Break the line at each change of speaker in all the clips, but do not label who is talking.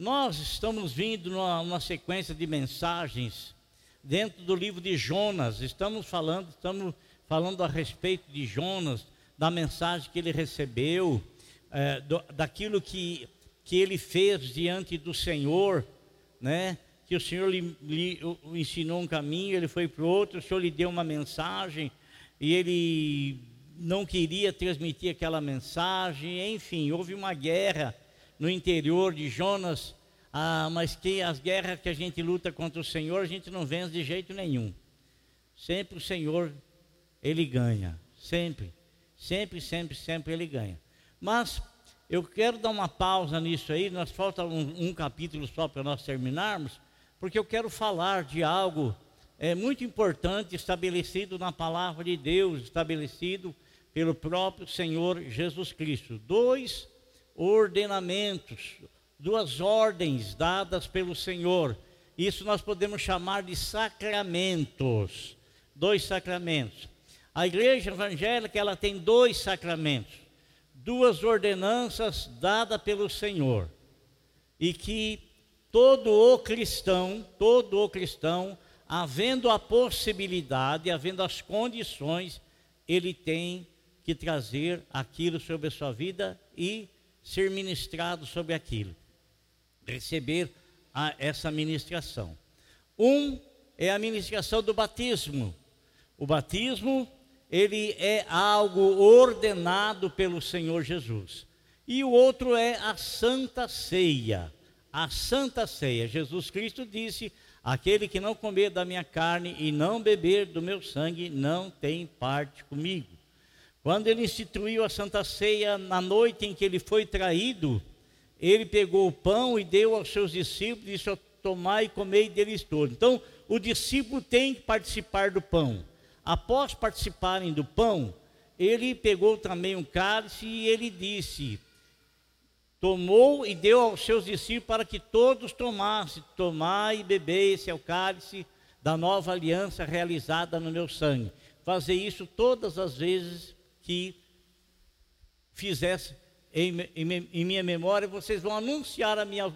Nós estamos vindo numa, numa sequência de mensagens dentro do livro de Jonas. Estamos falando, estamos falando a respeito de Jonas, da mensagem que ele recebeu, é, do, daquilo que, que ele fez diante do Senhor, né? Que o Senhor lhe, lhe ensinou um caminho, ele foi para o outro, o Senhor lhe deu uma mensagem e ele não queria transmitir aquela mensagem, enfim, houve uma guerra no interior de Jonas, ah, mas que as guerras que a gente luta contra o Senhor, a gente não vence de jeito nenhum. Sempre o Senhor, Ele ganha, sempre, sempre, sempre, sempre Ele ganha. Mas eu quero dar uma pausa nisso aí, nós falta um, um capítulo só para nós terminarmos, porque eu quero falar de algo é, muito importante estabelecido na palavra de Deus, estabelecido pelo próprio Senhor Jesus Cristo. Dois ordenamentos, duas ordens dadas pelo Senhor. Isso nós podemos chamar de sacramentos. Dois sacramentos. A igreja evangélica ela tem dois sacramentos, duas ordenanças dadas pelo Senhor. E que todo o cristão, todo o cristão, havendo a possibilidade, havendo as condições, ele tem que trazer aquilo sobre a sua vida e ser ministrado sobre aquilo, receber a, essa ministração. Um é a ministração do batismo. O batismo, ele é algo ordenado pelo Senhor Jesus. E o outro é a Santa Ceia. A Santa Ceia. Jesus Cristo disse: Aquele que não comer da minha carne e não beber do meu sangue não tem parte comigo. Quando ele instituiu a Santa Ceia, na noite em que ele foi traído, ele pegou o pão e deu aos seus discípulos e disse: Tomai e comei deles todos. Então, o discípulo tem que participar do pão. Após participarem do pão, ele pegou também um cálice e ele disse: Tomou e deu aos seus discípulos para que todos tomassem. Tomai e bebei, esse é o cálice da nova aliança realizada no meu sangue. Fazer isso todas as vezes que fizesse em, em, em, minha memória, vocês vão anunciar a minha,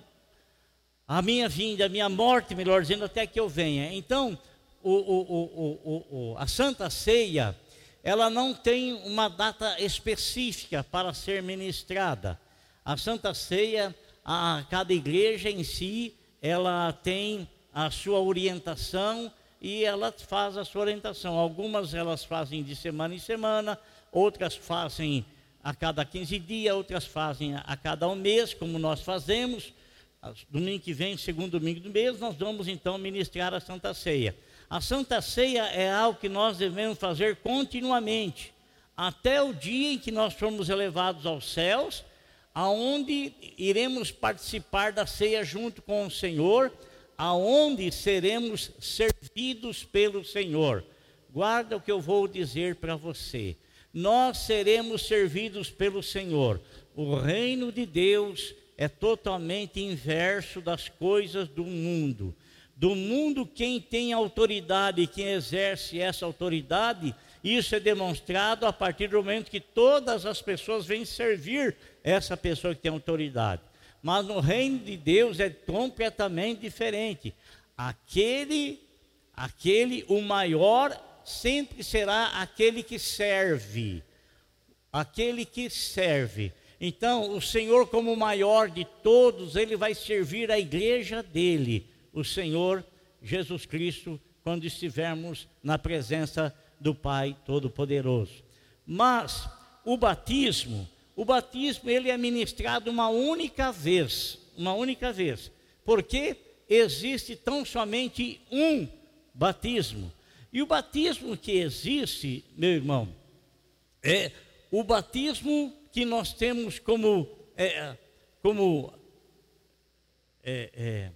a minha vinda, a minha morte, melhor dizendo, até que eu venha. Então, o, o, o, a Santa Ceia, ela não tem uma data específica para ser ministrada. A Santa Ceia, a cada igreja em si, ela tem a sua orientação e ela faz a sua orientação. Algumas elas fazem de semana em semana, outras fazem a cada 15 dias, outras fazem a cada um mês, como nós fazemos. Domingo que vem, segundo domingo do mês, nós vamos então ministrar a Santa Ceia. A Santa Ceia é algo que nós devemos fazer continuamente, até o dia em que nós formos elevados aos céus, aonde iremos participar da ceia junto com o Senhor, aonde seremos servidos pelo Senhor. Guarda o que eu vou dizer para você nós seremos servidos pelo Senhor. O reino de Deus é totalmente inverso das coisas do mundo. Do mundo, quem tem autoridade quem exerce essa autoridade, isso é demonstrado a partir do momento que todas as pessoas vêm servir essa pessoa que tem autoridade. Mas no reino de Deus é completamente diferente. Aquele, aquele, o maior sempre será aquele que serve. Aquele que serve. Então, o Senhor, como maior de todos, ele vai servir a igreja dele, o Senhor Jesus Cristo, quando estivermos na presença do Pai Todo-Poderoso. Mas o batismo, o batismo ele é ministrado uma única vez, uma única vez. Porque existe tão somente um batismo. E o batismo que existe, meu irmão, é o batismo que nós temos como, é, como, é, é,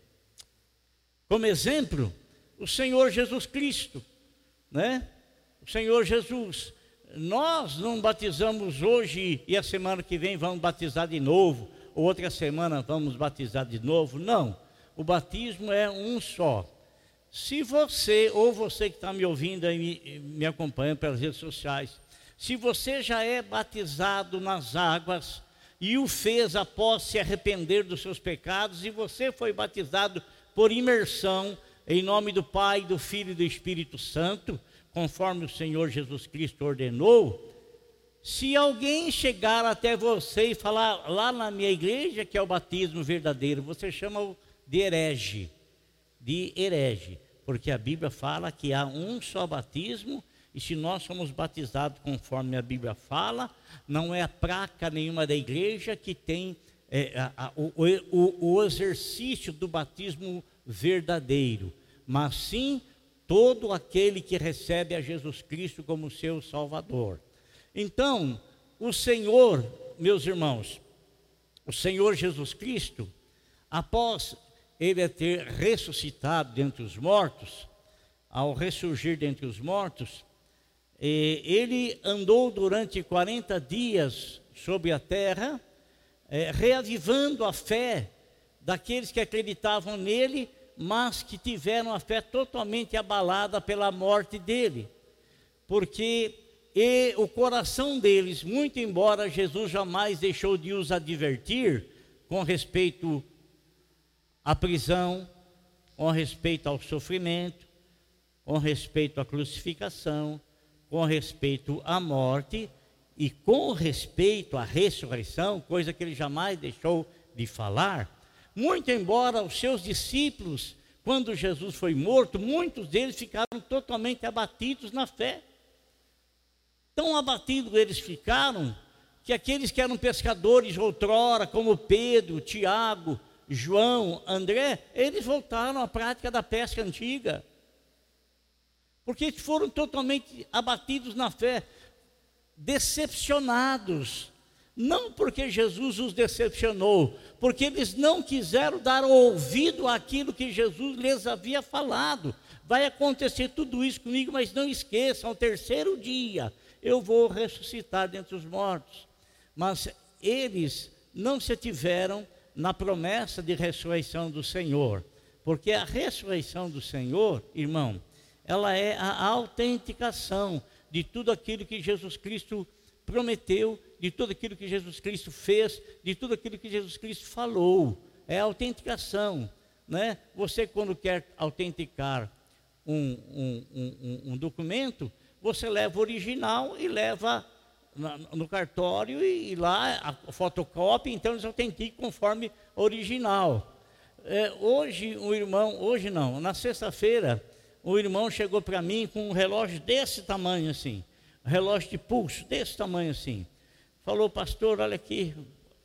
como exemplo o Senhor Jesus Cristo, né? O Senhor Jesus. Nós não batizamos hoje e a semana que vem vamos batizar de novo, ou outra semana vamos batizar de novo. Não. O batismo é um só. Se você, ou você que está me ouvindo e me, me acompanhando pelas redes sociais, se você já é batizado nas águas, e o fez após se arrepender dos seus pecados, e você foi batizado por imersão em nome do Pai, do Filho e do Espírito Santo, conforme o Senhor Jesus Cristo ordenou. Se alguém chegar até você e falar lá na minha igreja que é o batismo verdadeiro, você chama de herege, de herege, porque a Bíblia fala que há um só batismo e se nós somos batizados conforme a Bíblia fala, não é a praca nenhuma da igreja que tem é, a, a, o, o, o exercício do batismo verdadeiro, mas sim todo aquele que recebe a Jesus Cristo como seu Salvador. Então, o Senhor, meus irmãos, o Senhor Jesus Cristo, após ele ter ressuscitado dentre os mortos, ao ressurgir dentre os mortos, ele andou durante 40 dias sobre a terra, é, reavivando a fé daqueles que acreditavam nele, mas que tiveram a fé totalmente abalada pela morte dele. Porque e o coração deles, muito embora Jesus jamais deixou de os advertir com respeito à prisão, com respeito ao sofrimento, com respeito à crucificação, com respeito à morte e com respeito à ressurreição, coisa que ele jamais deixou de falar, muito embora os seus discípulos, quando Jesus foi morto, muitos deles ficaram totalmente abatidos na fé. Tão abatidos eles ficaram que aqueles que eram pescadores outrora, como Pedro, Tiago, João, André, eles voltaram à prática da pesca antiga porque foram totalmente abatidos na fé, decepcionados. Não porque Jesus os decepcionou, porque eles não quiseram dar ouvido àquilo que Jesus lhes havia falado. Vai acontecer tudo isso comigo, mas não esqueçam, ao terceiro dia eu vou ressuscitar dentre os mortos. Mas eles não se tiveram na promessa de ressurreição do Senhor, porque a ressurreição do Senhor, irmão, ela é a autenticação de tudo aquilo que Jesus Cristo prometeu, de tudo aquilo que Jesus Cristo fez, de tudo aquilo que Jesus Cristo falou. É a autenticação. Né? Você, quando quer autenticar um, um, um, um documento, você leva o original e leva no cartório e, e, lá a fotocópia, então eles autenticam conforme original. É, hoje o irmão, hoje não, na sexta-feira o irmão chegou para mim com um relógio desse tamanho assim, relógio de pulso desse tamanho assim. Falou, pastor, olha aqui,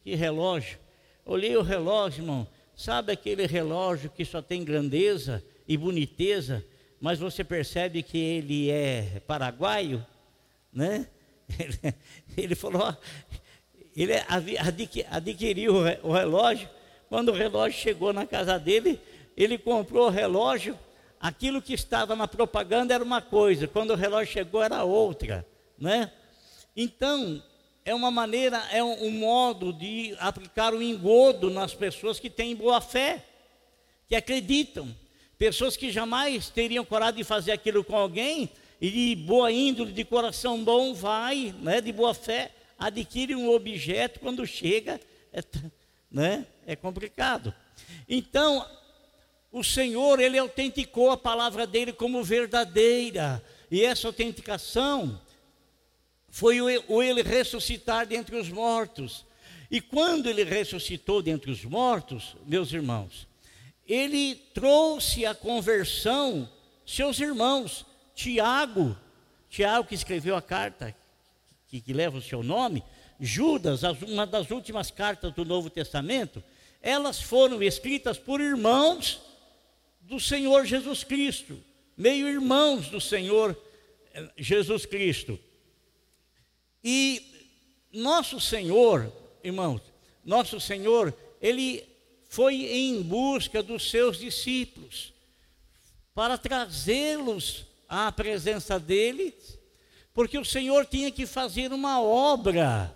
que relógio. Olhei o relógio, irmão. Sabe aquele relógio que só tem grandeza e boniteza, mas você percebe que ele é paraguaio, né? Ele, falou, ele adquiriu o relógio. Quando o relógio chegou na casa dele, ele comprou o relógio aquilo que estava na propaganda era uma coisa, quando o relógio chegou era outra, né? Então, é uma maneira, é um, um modo de aplicar o um engodo nas pessoas que têm boa fé, que acreditam, pessoas que jamais teriam coragem de fazer aquilo com alguém, e de boa índole, de coração bom, vai, né, de boa fé, adquire um objeto, quando chega, é, né, é complicado. Então, o Senhor, ele autenticou a palavra dele como verdadeira. E essa autenticação foi o ele ressuscitar dentre os mortos. E quando ele ressuscitou dentre os mortos, meus irmãos, ele trouxe a conversão seus irmãos, Tiago, Tiago que escreveu a carta que, que leva o seu nome, Judas, uma das últimas cartas do Novo Testamento, elas foram escritas por irmãos do Senhor Jesus Cristo, meio irmãos do Senhor eh, Jesus Cristo. E nosso Senhor, irmãos, nosso Senhor, ele foi em busca dos seus discípulos para trazê-los à presença dele, porque o Senhor tinha que fazer uma obra,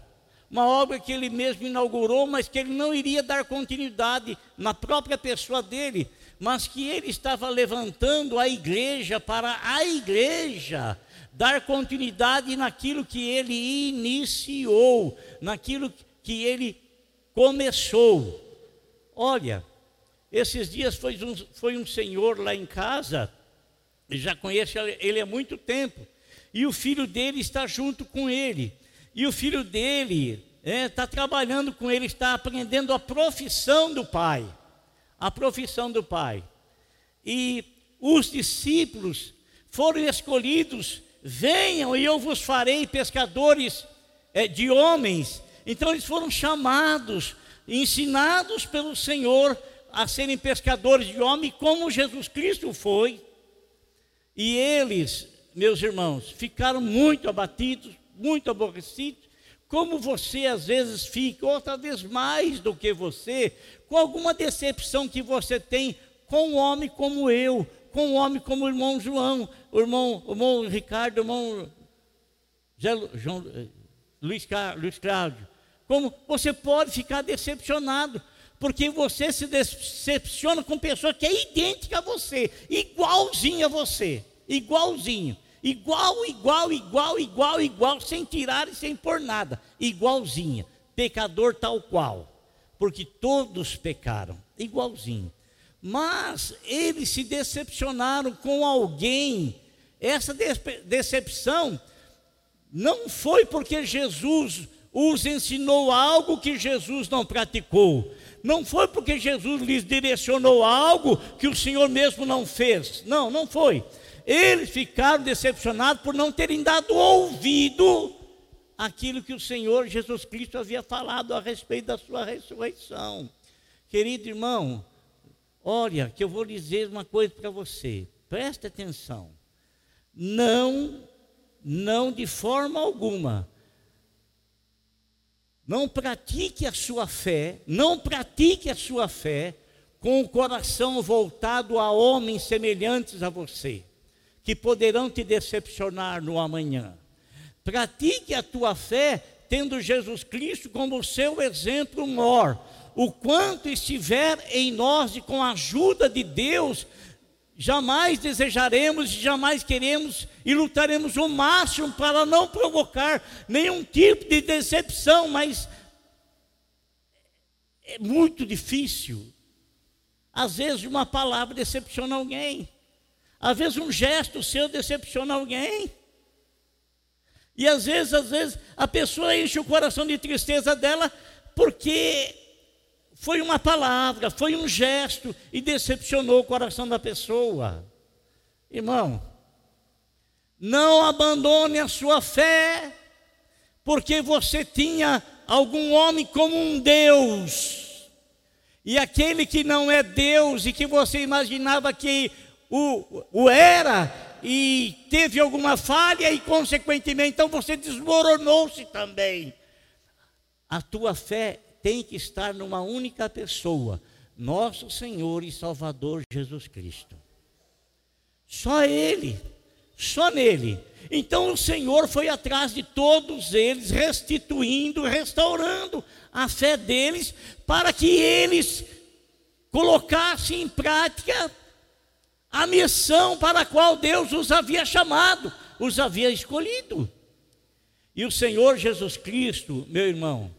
uma obra que ele mesmo inaugurou, mas que ele não iria dar continuidade na própria pessoa dele, mas que ele estava levantando a igreja para a igreja dar continuidade naquilo que ele iniciou, naquilo que ele começou. Olha, esses dias foi um, foi um senhor lá em casa, já conhece ele há muito tempo, e o filho dele está junto com ele. E o filho dele está é, tá trabalhando com ele, está aprendendo a profissão do pai. A profissão do pai. E os discípulos foram escolhidos, venham e eu vos farei pescadores é, de homens. Então eles foram chamados, ensinados pelo Senhor a serem pescadores de homens, como Jesus Cristo foi. E eles, meus irmãos, ficaram muito abatidos, muito aborrecidos, como você às vezes fica, outra vez mais do que você, com alguma decepção que você tem com um homem como eu, com um homem como o irmão João, o irmão, o irmão Ricardo, o irmão João, eh, Luiz, Luiz Cláudio. Como você pode ficar decepcionado, porque você se decepciona com pessoa que é idêntica a você, igualzinha a você, igualzinho, igual, igual, igual, igual, igual, sem tirar e sem pôr nada, igualzinha, pecador tal qual, porque todos pecaram, igualzinho. Mas eles se decepcionaram com alguém. Essa decepção não foi porque Jesus os ensinou algo que Jesus não praticou. Não foi porque Jesus lhes direcionou algo que o Senhor mesmo não fez. Não, não foi. Eles ficaram decepcionados por não terem dado ouvido àquilo que o Senhor Jesus Cristo havia falado a respeito da sua ressurreição. Querido irmão, olha, que eu vou dizer uma coisa para você. Preste atenção. Não, não de forma alguma não pratique a sua fé, não pratique a sua fé com o coração voltado a homens semelhantes a você, que poderão te decepcionar no amanhã. Pratique a tua fé tendo Jesus Cristo como seu exemplo maior. O quanto estiver em nós e com a ajuda de Deus, jamais desejaremos e jamais queremos e lutaremos o máximo para não provocar nenhum tipo de decepção, mas é muito difícil. Às vezes uma palavra decepciona alguém. Às vezes um gesto seu decepciona alguém. E às vezes, às vezes, a pessoa enche o coração de tristeza dela porque foi uma palavra, foi um gesto e decepcionou o coração da pessoa. Irmão, não abandone a sua fé, porque você tinha algum homem como um Deus, e aquele que não é Deus e que você imaginava que o, o era, e teve alguma falha, e consequentemente, então você desmoronou-se também. A tua fé tem que estar numa única pessoa, nosso Senhor e Salvador Jesus Cristo. Só Ele, só nele. Então o Senhor foi atrás de todos eles, restituindo, restaurando a fé deles, para que eles colocassem em prática a missão para a qual Deus os havia chamado, os havia escolhido. E o Senhor Jesus Cristo, meu irmão,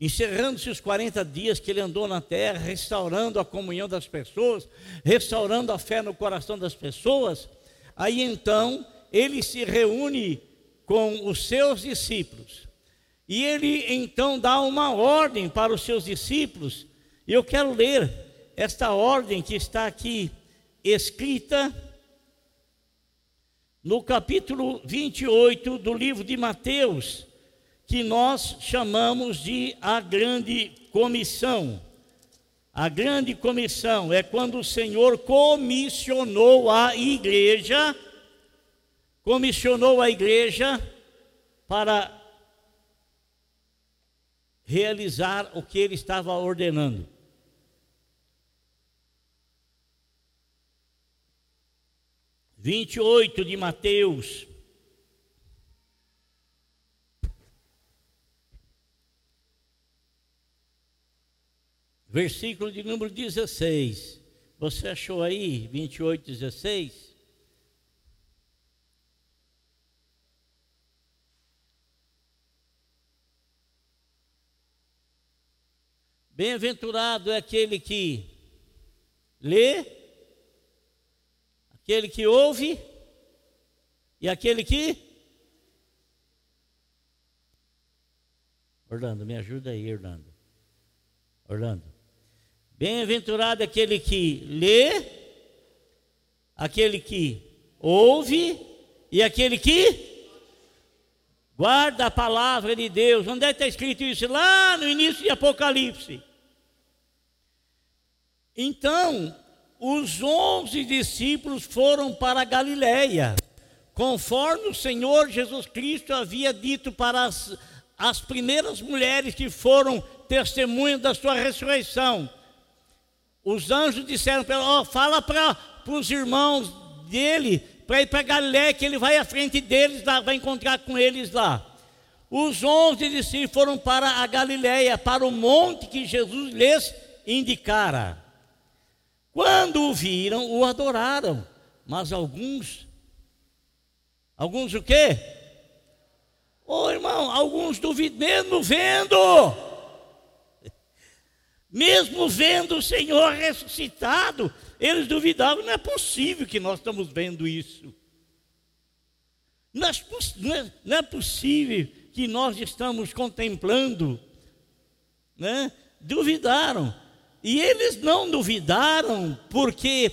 encerrando-se os 40 dias que ele andou na terra, restaurando a comunhão das pessoas, restaurando a fé no coração das pessoas, aí então ele se reúne com os seus discípulos. E ele então dá uma ordem para os seus discípulos, e eu quero ler esta ordem que está aqui escrita no capítulo 28 do livro de Mateus, que nós chamamos de a grande comissão. A grande comissão é quando o Senhor comissionou a igreja, comissionou a igreja para realizar o que ele estava ordenando. Vinte e oito de Mateus, versículo de número 16. Você achou aí 28, 16? Bem-aventurado é aquele que lê, aquele que ouve e aquele que. Orlando, me ajuda aí, Orlando. Orlando. Bem-aventurado aquele que lê, aquele que ouve e aquele que guarda a palavra de Deus. Onde é que está escrito isso? Lá no início de Apocalipse. Então, os onze discípulos foram para Galiléia, conforme o Senhor Jesus Cristo havia dito para as, as primeiras mulheres que foram testemunhas da sua ressurreição. Os anjos disseram para ela: oh, fala para os irmãos dele para ir para Galiléia, que ele vai à frente deles lá, vai encontrar com eles lá. Os onze discípulos foram para a Galiléia, para o monte que Jesus lhes indicara. Quando o viram, o adoraram, mas alguns, alguns o quê? Ô oh, irmão, alguns duvidam, mesmo vendo, mesmo vendo o Senhor ressuscitado, eles duvidavam, não é possível que nós estamos vendo isso. Não é, não é, possível que nós estamos contemplando, né? Duvidaram. E eles não duvidaram porque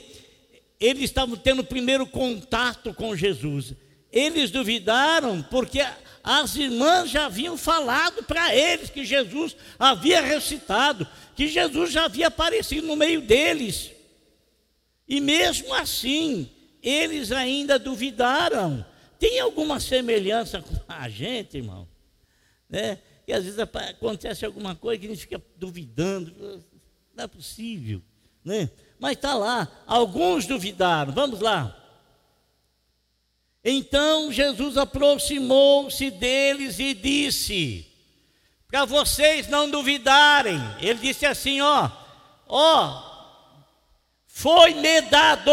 eles estavam tendo primeiro contato com Jesus. Eles duvidaram porque as irmãs já haviam falado para eles que Jesus havia ressuscitado, que Jesus já havia aparecido no meio deles. E mesmo assim, eles ainda duvidaram. Tem alguma semelhança com a gente, irmão? Né? E às vezes acontece alguma coisa que a gente fica duvidando. Não é possível. Né? Mas está lá, alguns duvidaram. Vamos lá. Então Jesus aproximou-se deles e disse: Para vocês não duvidarem, ele disse assim: Ó, ó, foi-me dado.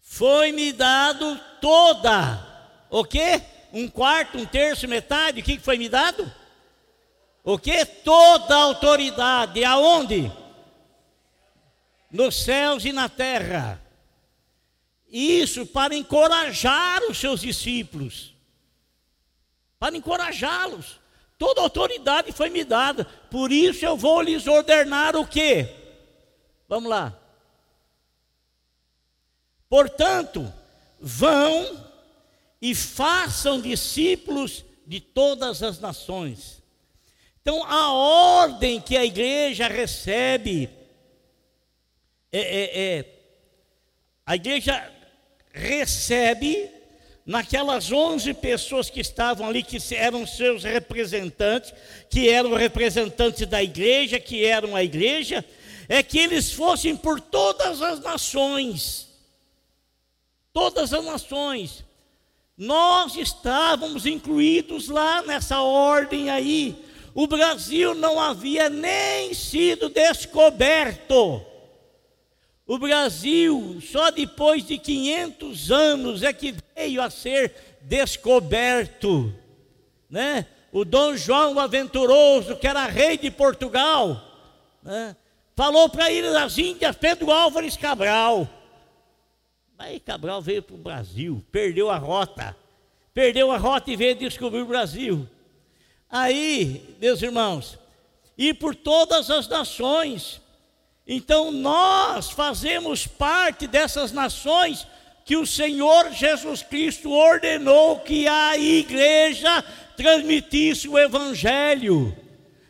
Foi-me dado toda, o quê? Um quarto, um terço, metade, o que foi me dado? O que? Toda autoridade, aonde? Nos céus e na terra. Isso para encorajar os seus discípulos. Para encorajá-los. Toda autoridade foi me dada. Por isso eu vou lhes ordenar o quê? Vamos lá. Portanto, vão e façam discípulos de todas as nações então, a ordem que a igreja recebe, é, é, é, a igreja recebe naquelas onze pessoas que estavam ali, que eram seus representantes, que eram representantes da igreja, que eram a igreja, é que eles fossem por todas as nações. Todas as nações. Nós estávamos incluídos lá nessa ordem aí o Brasil não havia nem sido descoberto. O Brasil, só depois de 500 anos, é que veio a ser descoberto. Né? O Dom João Aventuroso, que era rei de Portugal, né? falou para ir às Índias Pedro Álvares Cabral. Aí Cabral veio para o Brasil, perdeu a rota. Perdeu a rota e veio descobrir o Brasil. Aí, meus irmãos, e por todas as nações. Então nós fazemos parte dessas nações que o Senhor Jesus Cristo ordenou que a igreja transmitisse o Evangelho.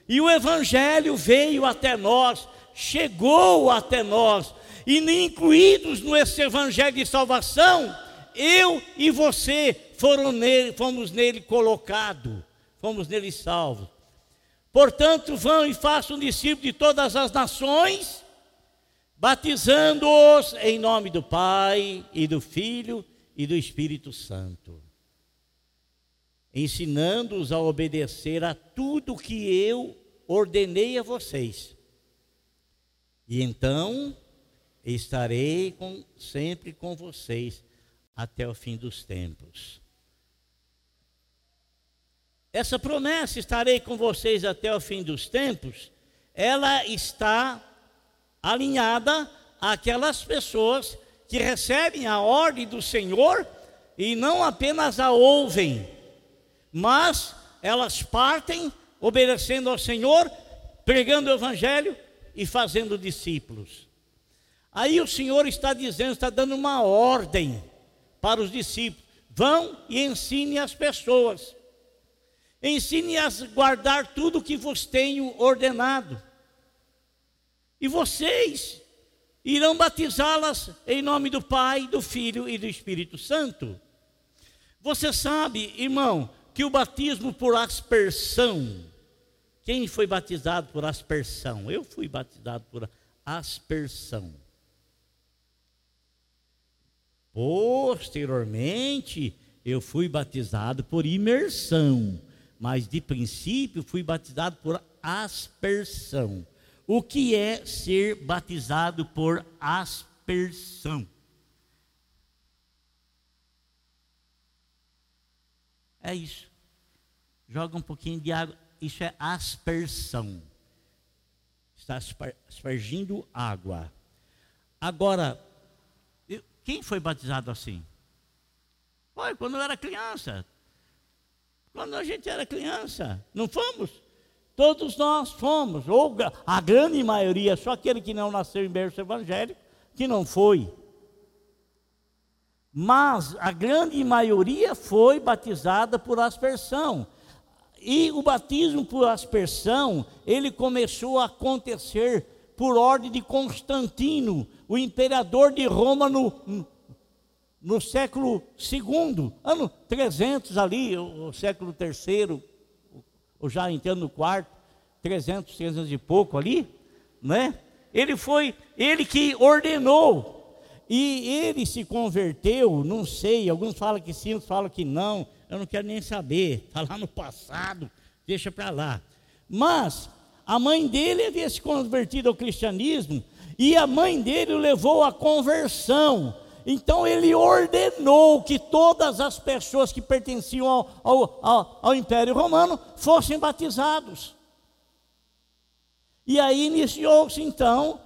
E o Evangelho veio até nós, chegou até nós, e incluídos nesse Evangelho de salvação, eu e você foram nele, fomos nele colocados fomos nele salvos. Portanto, vão e façam discípulos de todas as nações, batizando-os em nome do Pai e do Filho e do Espírito Santo, ensinando-os a obedecer a tudo que eu ordenei a vocês. E então estarei com, sempre com vocês até o fim dos tempos. Essa promessa, estarei com vocês até o fim dos tempos, ela está alinhada àquelas pessoas que recebem a ordem do Senhor e não apenas a ouvem, mas elas partem obedecendo ao Senhor, pregando o Evangelho e fazendo discípulos. Aí o Senhor está dizendo, está dando uma ordem para os discípulos: vão e ensine as pessoas, ensine as guardar tudo o que vos tenho ordenado. E vocês irão batizá-las em nome do Pai, do Filho e do Espírito Santo. Você sabe, irmão, que o batismo por aspersão, quem foi batizado por aspersão? Eu fui batizado por aspersão. Posteriormente, eu fui batizado por imersão, mas de princípio fui batizado por aspersão. O que é ser batizado por aspersão? É isso. Joga um pouquinho de água. Isso é aspersão. Está aspergindo água. Agora, quem foi batizado assim? Foi quando eu era criança. Quando a gente era criança. Não fomos? Todos nós fomos. Ou a grande maioria, só aquele que não nasceu em berço evangélico, que não foi. Mas a grande maioria foi batizada por aspersão. E o batismo por aspersão, ele começou a acontecer por ordem de Constantino, o imperador de Roma no, no século II, ano 300 ali, o, século III, ou já entrando no quarto, 300, 300 e pouco ali, né? Ele foi, ele que ordenou, e ele se converteu, não sei, alguns falam que sim, outros falam que não, eu não quero nem saber, está lá no passado, deixa para lá. Mas a mãe dele havia se convertido ao cristianismo e a mãe dele o levou à conversão. Então ele ordenou que todas as pessoas que pertenciam ao, ao, ao, Império Romano fossem batizados. E aí iniciou-se então,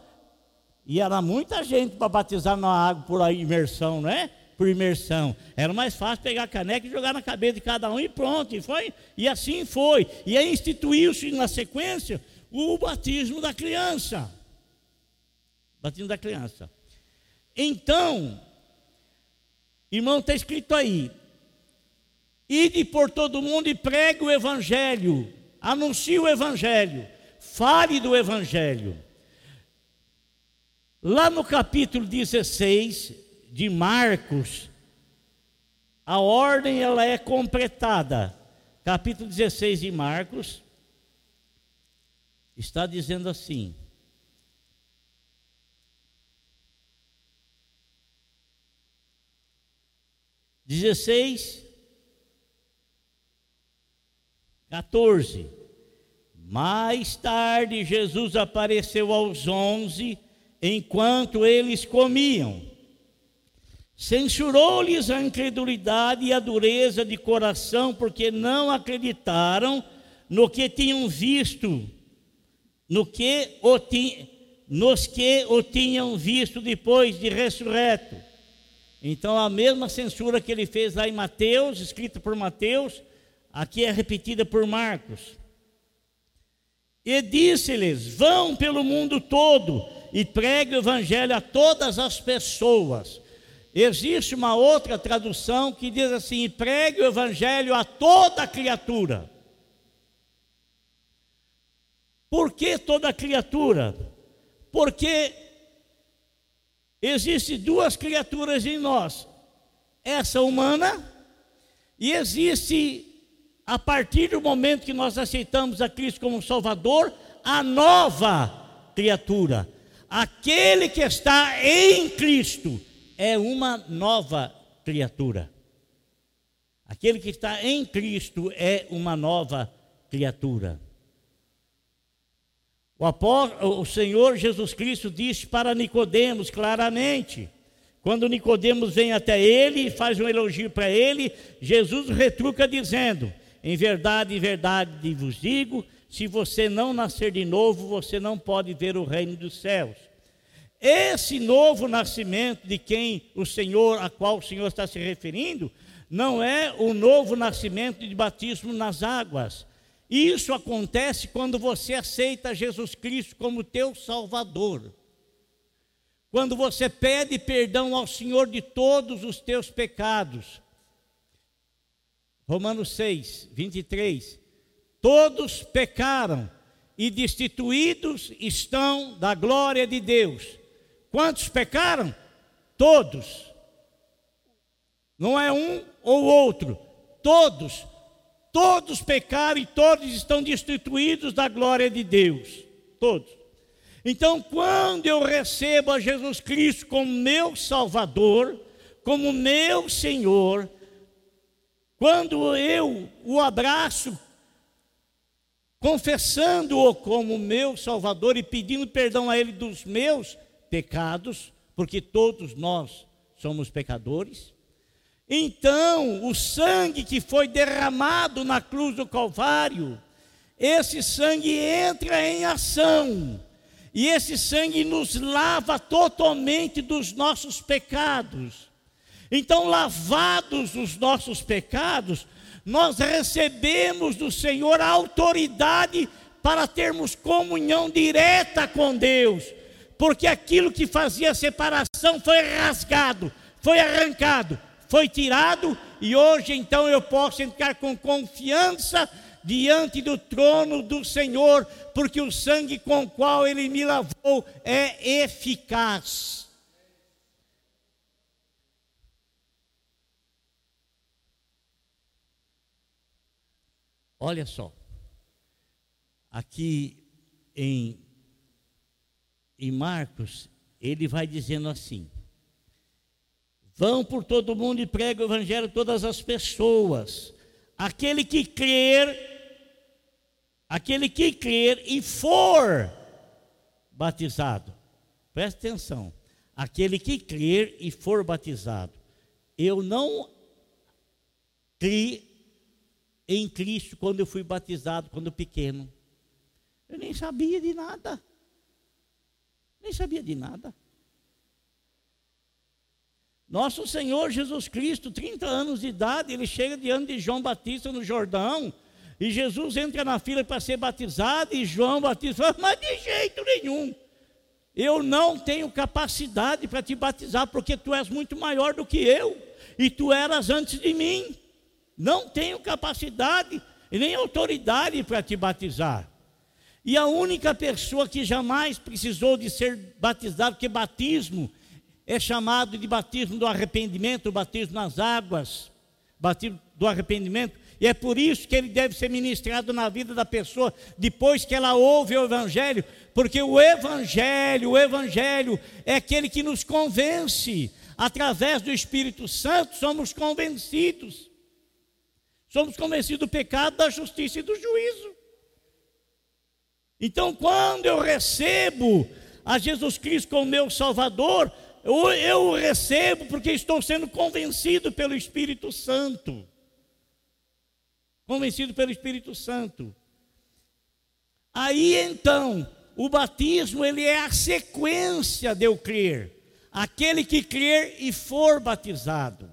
e era muita gente para batizar na água por imersão, não é? Por imersão. Era mais fácil pegar a caneca e jogar na cabeça de cada um e pronto. E, foi, e assim foi. E aí instituiu-se na sequência o batismo da criança. Batismo da criança. Então, irmão, está escrito aí: ide por todo mundo e pregue o Evangelho, anuncie o Evangelho, fale do Evangelho. Lá no capítulo 16 de Marcos, a ordem ela é completada. Capítulo 16 de Marcos está dizendo assim: 16, 14. Mais tarde, Jesus apareceu aos onze, enquanto eles comiam. Censurou-lhes a incredulidade e a dureza de coração, porque não acreditaram no que tinham visto, no que o ti, nos que o tinham visto depois de ressurreto. Então a mesma censura que ele fez lá em Mateus, escrita por Mateus, aqui é repetida por Marcos. E disse-lhes: Vão pelo mundo todo e pregue o evangelho a todas as pessoas. Existe uma outra tradução que diz assim: pregue o evangelho a toda criatura. Por que toda criatura? Porque Existem duas criaturas em nós: essa humana, e existe, a partir do momento que nós aceitamos a Cristo como Salvador, a nova criatura. Aquele que está em Cristo é uma nova criatura. Aquele que está em Cristo é uma nova criatura. O, o Senhor Jesus Cristo disse para Nicodemos claramente, Quando Nicodemos vem até ele e faz um elogio para ele, Jesus retruca dizendo: Em verdade, em verdade vos digo, se você não nascer de novo, você não pode ver o reino dos céus. Esse novo nascimento de quem o Senhor, a qual o Senhor está se referindo, não é o novo nascimento de batismo nas águas. Isso acontece quando você aceita Jesus Cristo como teu Salvador. Quando você pede perdão ao Senhor de todos os teus pecados. Romanos 6, 23. Todos pecaram e destituídos estão da glória de Deus. Quantos pecaram? Todos. Não é um ou outro, todos. Todos pecaram e todos estão destituídos da glória de Deus. Todos. Então, quando eu recebo a Jesus Cristo como meu Salvador, como meu Senhor, quando eu o abraço, confessando-o como meu Salvador e pedindo perdão a Ele dos meus pecados, porque todos nós somos pecadores. Então, o sangue que foi derramado na cruz do Calvário, esse sangue entra em ação, e esse sangue nos lava totalmente dos nossos pecados. Então, lavados os nossos pecados, nós recebemos do Senhor a autoridade para termos comunhão direta com Deus. Porque aquilo que fazia separação foi rasgado, foi arrancado, foi tirado, e hoje então eu posso entrar com confiança diante do trono do Senhor, porque o sangue com o qual Ele me lavou é eficaz. Olha só, aqui em em Marcos, ele vai dizendo assim: Vão por todo mundo e pregam o evangelho a todas as pessoas. Aquele que crer, aquele que crer e for batizado. Presta atenção. Aquele que crer e for batizado. Eu não criei em Cristo quando eu fui batizado, quando pequeno. Eu nem sabia de nada. Nem sabia de nada. Nosso Senhor Jesus Cristo, 30 anos de idade, ele chega diante de João Batista no Jordão, e Jesus entra na fila para ser batizado, e João Batista fala: Mas de jeito nenhum, eu não tenho capacidade para te batizar, porque tu és muito maior do que eu, e tu eras antes de mim. Não tenho capacidade e nem autoridade para te batizar. E a única pessoa que jamais precisou de ser batizado, porque batismo é chamado de batismo do arrependimento, batismo nas águas, batismo do arrependimento, e é por isso que ele deve ser ministrado na vida da pessoa depois que ela ouve o evangelho, porque o evangelho, o evangelho é aquele que nos convence. Através do Espírito Santo somos convencidos. Somos convencidos do pecado, da justiça e do juízo. Então, quando eu recebo a Jesus Cristo como meu Salvador, eu, eu recebo porque estou sendo convencido pelo Espírito Santo. Convencido pelo Espírito Santo. Aí então, o batismo ele é a sequência de eu crer. Aquele que crer e for batizado.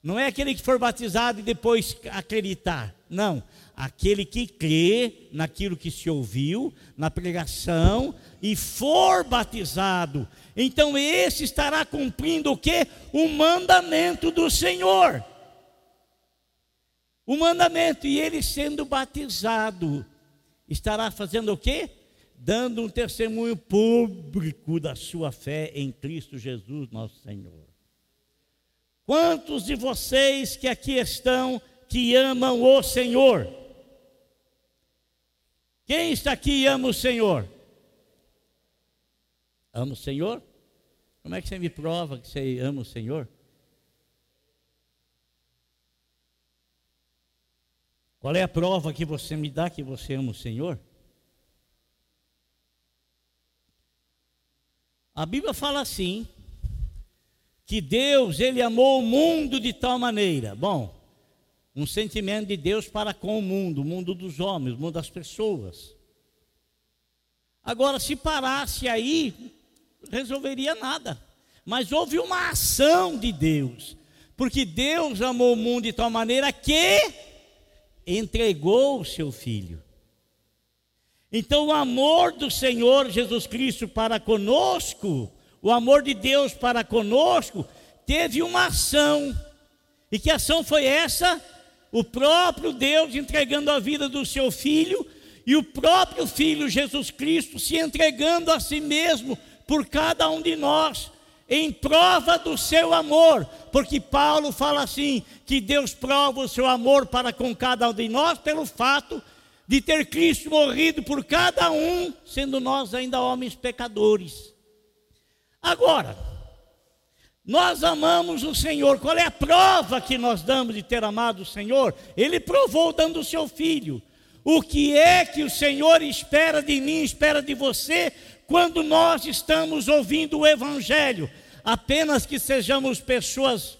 Não é aquele que for batizado e depois acreditar. Não aquele que crê naquilo que se ouviu, na pregação, e for batizado. Então esse estará cumprindo o que? O mandamento do Senhor. O mandamento, e ele sendo batizado, estará fazendo o que? Dando um testemunho público da sua fé em Cristo Jesus, nosso Senhor. Quantos de vocês que aqui estão que amam o Senhor? Quem está aqui e ama o Senhor? Ama o Senhor? Como é que você me prova que você ama o Senhor? Qual é a prova que você me dá que você ama o Senhor? A Bíblia fala assim, que Deus, ele amou o mundo de tal maneira. Bom, um sentimento de Deus para com o mundo, o mundo dos homens, o mundo das pessoas. Agora, se parasse aí, resolveria nada. Mas houve uma ação de Deus, porque Deus amou o mundo de tal maneira que entregou o seu filho. Então, o amor do Senhor Jesus Cristo para conosco, o amor de Deus para conosco, teve uma ação. E que ação foi essa? O próprio Deus entregando a vida do seu filho e o próprio filho Jesus Cristo se entregando a si mesmo por cada um de nós, em prova do seu amor, porque Paulo fala assim: que Deus prova o seu amor para com cada um de nós pelo fato de ter Cristo morrido por cada um, sendo nós ainda homens pecadores. Agora, nós amamos o Senhor, qual é a prova que nós damos de ter amado o Senhor? Ele provou dando o seu filho. O que é que o Senhor espera de mim, espera de você, quando nós estamos ouvindo o Evangelho? Apenas que sejamos pessoas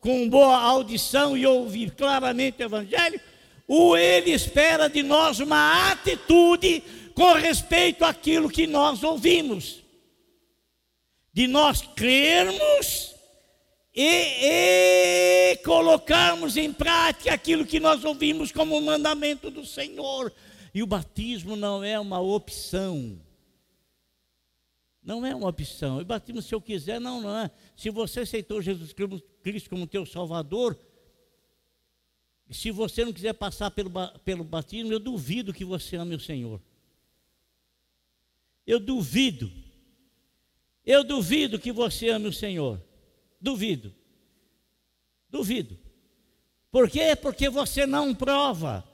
com boa audição e ouvir claramente o Evangelho, ou Ele espera de nós uma atitude com respeito àquilo que nós ouvimos, de nós crermos e, e colocarmos em prática aquilo que nós ouvimos como mandamento do Senhor. E o batismo não é uma opção. Não é uma opção. O batismo, se eu quiser, não, não é. Se você aceitou Jesus Cristo como teu Salvador, se você não quiser passar pelo, pelo batismo, eu duvido que você ame o Senhor. Eu duvido. Eu duvido que você ame o Senhor. Duvido. Duvido. Por quê? Porque você não prova.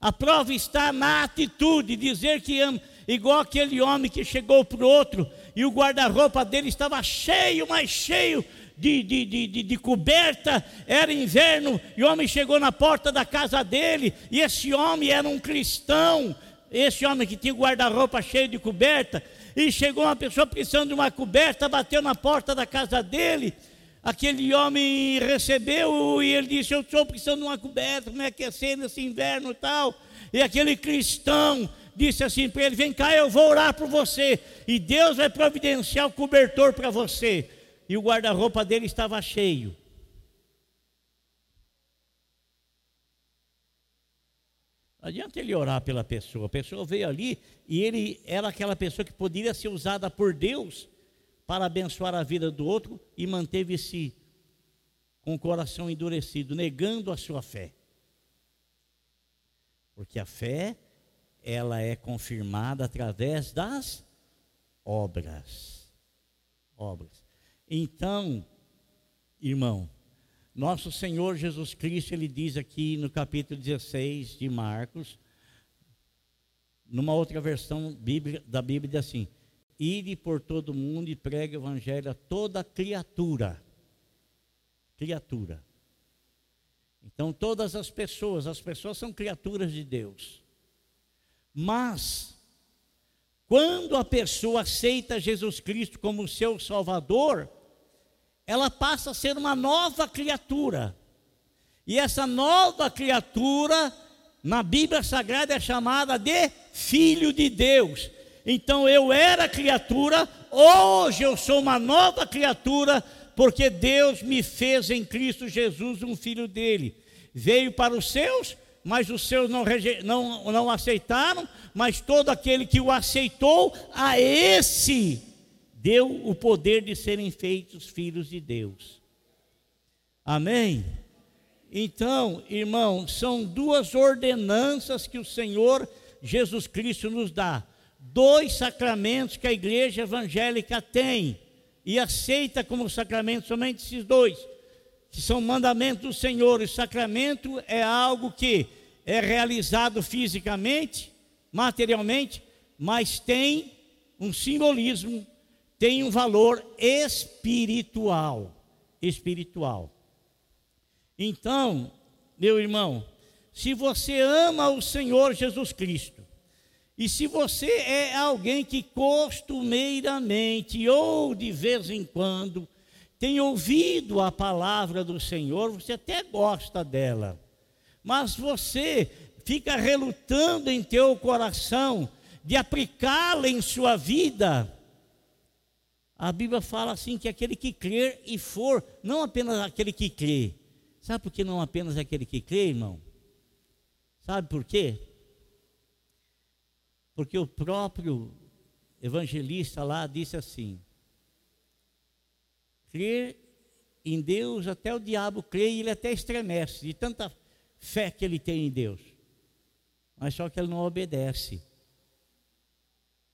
A prova está na atitude, dizer que ama, igual aquele homem que chegou para o outro e o guarda-roupa dele estava cheio, mais cheio de, de, de, de, coberta, era inverno, e o homem chegou na porta da casa dele, e esse homem era um cristão, esse homem que tinha guarda-roupa cheio de coberta, e chegou uma pessoa precisando de uma coberta, bateu na porta da casa dele, aquele homem recebeu e ele disse: Eu estou precisando de uma coberta, como é que é nesse inverno e tal. E aquele cristão disse assim para ele: Vem cá, eu vou orar por você, e Deus vai providenciar o cobertor para você e o guarda-roupa dele estava cheio. Adianta ele orar pela pessoa. A pessoa veio ali e ele era aquela pessoa que poderia ser usada por Deus para abençoar a vida do outro e manteve-se com o coração endurecido, negando a sua fé. Porque a fé, ela é confirmada através das obras. Obras. Então, irmão, nosso Senhor Jesus Cristo, ele diz aqui no capítulo 16 de Marcos, numa outra versão da Bíblia, diz assim: Ide por todo mundo e pregue o evangelho a toda criatura. Criatura. Então, todas as pessoas, as pessoas são criaturas de Deus. Mas, quando a pessoa aceita Jesus Cristo como seu Salvador, ela passa a ser uma nova criatura. E essa nova criatura, na Bíblia Sagrada, é chamada de Filho de Deus. Então eu era criatura, hoje eu sou uma nova criatura, porque Deus me fez em Cristo Jesus um filho dele. Veio para os seus, mas os seus não, não, não aceitaram, mas todo aquele que o aceitou, a esse deu o poder de serem feitos filhos de Deus. Amém? Então, irmão, são duas ordenanças que o Senhor Jesus Cristo nos dá. Dois sacramentos que a igreja evangélica tem e aceita como sacramento somente esses dois, são mandamentos do Senhor. O sacramento é algo que é realizado fisicamente, materialmente, mas tem um simbolismo tem um valor espiritual. Espiritual. Então, meu irmão, se você ama o Senhor Jesus Cristo, e se você é alguém que costumeiramente ou de vez em quando tem ouvido a palavra do Senhor, você até gosta dela, mas você fica relutando em teu coração de aplicá-la em sua vida. A Bíblia fala assim que aquele que crer e for, não apenas aquele que crê. Sabe por que não apenas aquele que crê, irmão? Sabe por quê? Porque o próprio evangelista lá disse assim: crer em Deus, até o diabo crê e ele até estremece, de tanta fé que ele tem em Deus. Mas só que ele não obedece.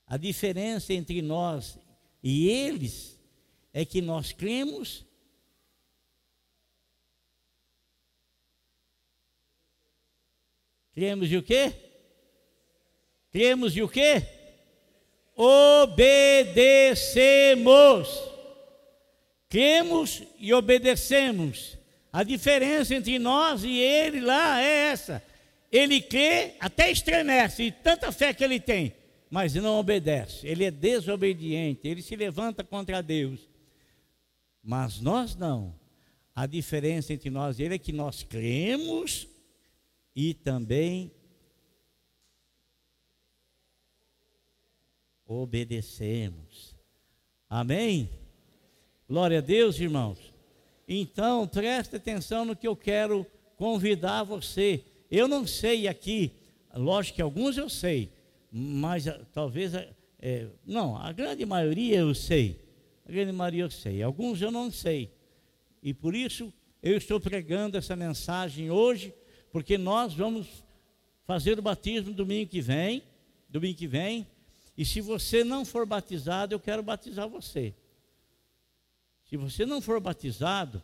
A diferença entre nós e eles é que nós cremos Cremos e o quê? Cremos e o quê? Obedecemos. Cremos e obedecemos. A diferença entre nós e ele lá é essa. Ele crê, até estremece, e tanta fé que ele tem, mas não obedece. Ele é desobediente, ele se levanta contra Deus. Mas nós não. A diferença entre nós e ele é que nós cremos e também obedecemos. Amém? Glória a Deus, irmãos. Então, preste atenção no que eu quero convidar você. Eu não sei aqui, lógico que alguns eu sei, mas ah, talvez, é, não, a grande maioria eu sei. A grande maioria eu sei, alguns eu não sei. E por isso eu estou pregando essa mensagem hoje porque nós vamos fazer o batismo domingo que vem, domingo que vem, e se você não for batizado, eu quero batizar você. Se você não for batizado,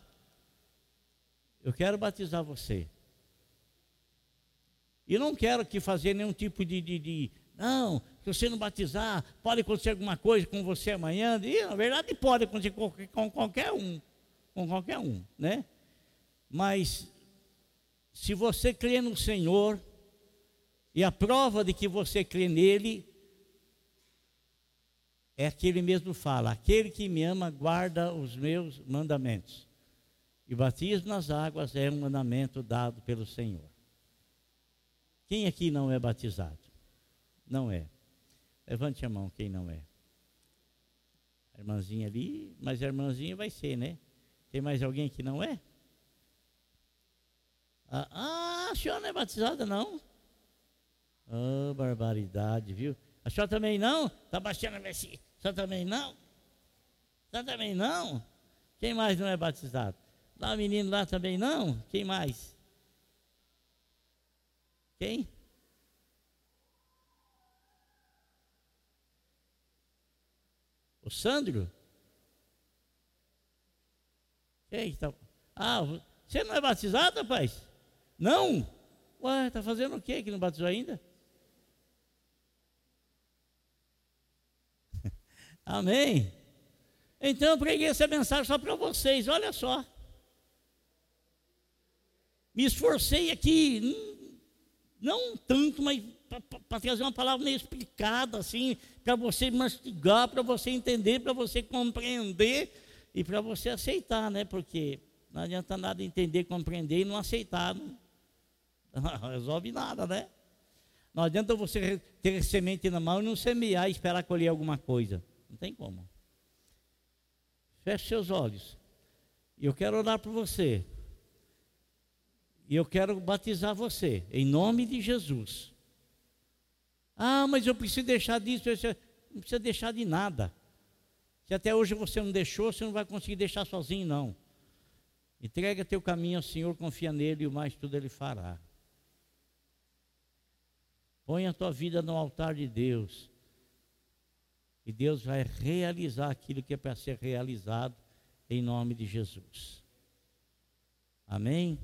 eu quero batizar você. E não quero que fazer nenhum tipo de, de, de, não, se você não batizar, pode acontecer alguma coisa com você amanhã. E na verdade pode acontecer com, com qualquer um, com qualquer um, né? Mas se você crê no Senhor, e a prova de que você crê nele, é aquele mesmo fala: aquele que me ama guarda os meus mandamentos. E batismo nas águas é um mandamento dado pelo Senhor. Quem aqui não é batizado? Não é. Levante a mão quem não é. A irmãzinha ali, mas a irmãzinha vai ser, né? Tem mais alguém que não é? Ah, ah, a senhora não é batizada, não? Oh, barbaridade, viu? A senhora também não? Está baixando a Messi. A senhora também não? A senhora também não? Quem mais não é batizado? Lá o menino lá também não? Quem mais? Quem? O Sandro? Quem está? Ah, você não é batizado, rapaz? Não? Ué, está fazendo o quê que não batizou ainda? Amém? Então eu preguei essa mensagem só para vocês, olha só. Me esforcei aqui, não tanto, mas para trazer uma palavra meio explicada, assim, para você mastigar, para você entender, para você compreender e para você aceitar, né? Porque não adianta nada entender, compreender e não aceitar. Não, não resolve nada, né? Não adianta você ter semente na mão e não semear e esperar colher alguma coisa. Tem como. Feche seus olhos. Eu quero orar por você. E eu quero batizar você, em nome de Jesus. Ah, mas eu preciso deixar disso. Não precisa deixar de nada. Se até hoje você não deixou, você não vai conseguir deixar sozinho, não. Entrega teu caminho ao Senhor, confia nele e o mais tudo ele fará. Põe a tua vida no altar de Deus. E Deus vai realizar aquilo que é para ser realizado em nome de Jesus. Amém?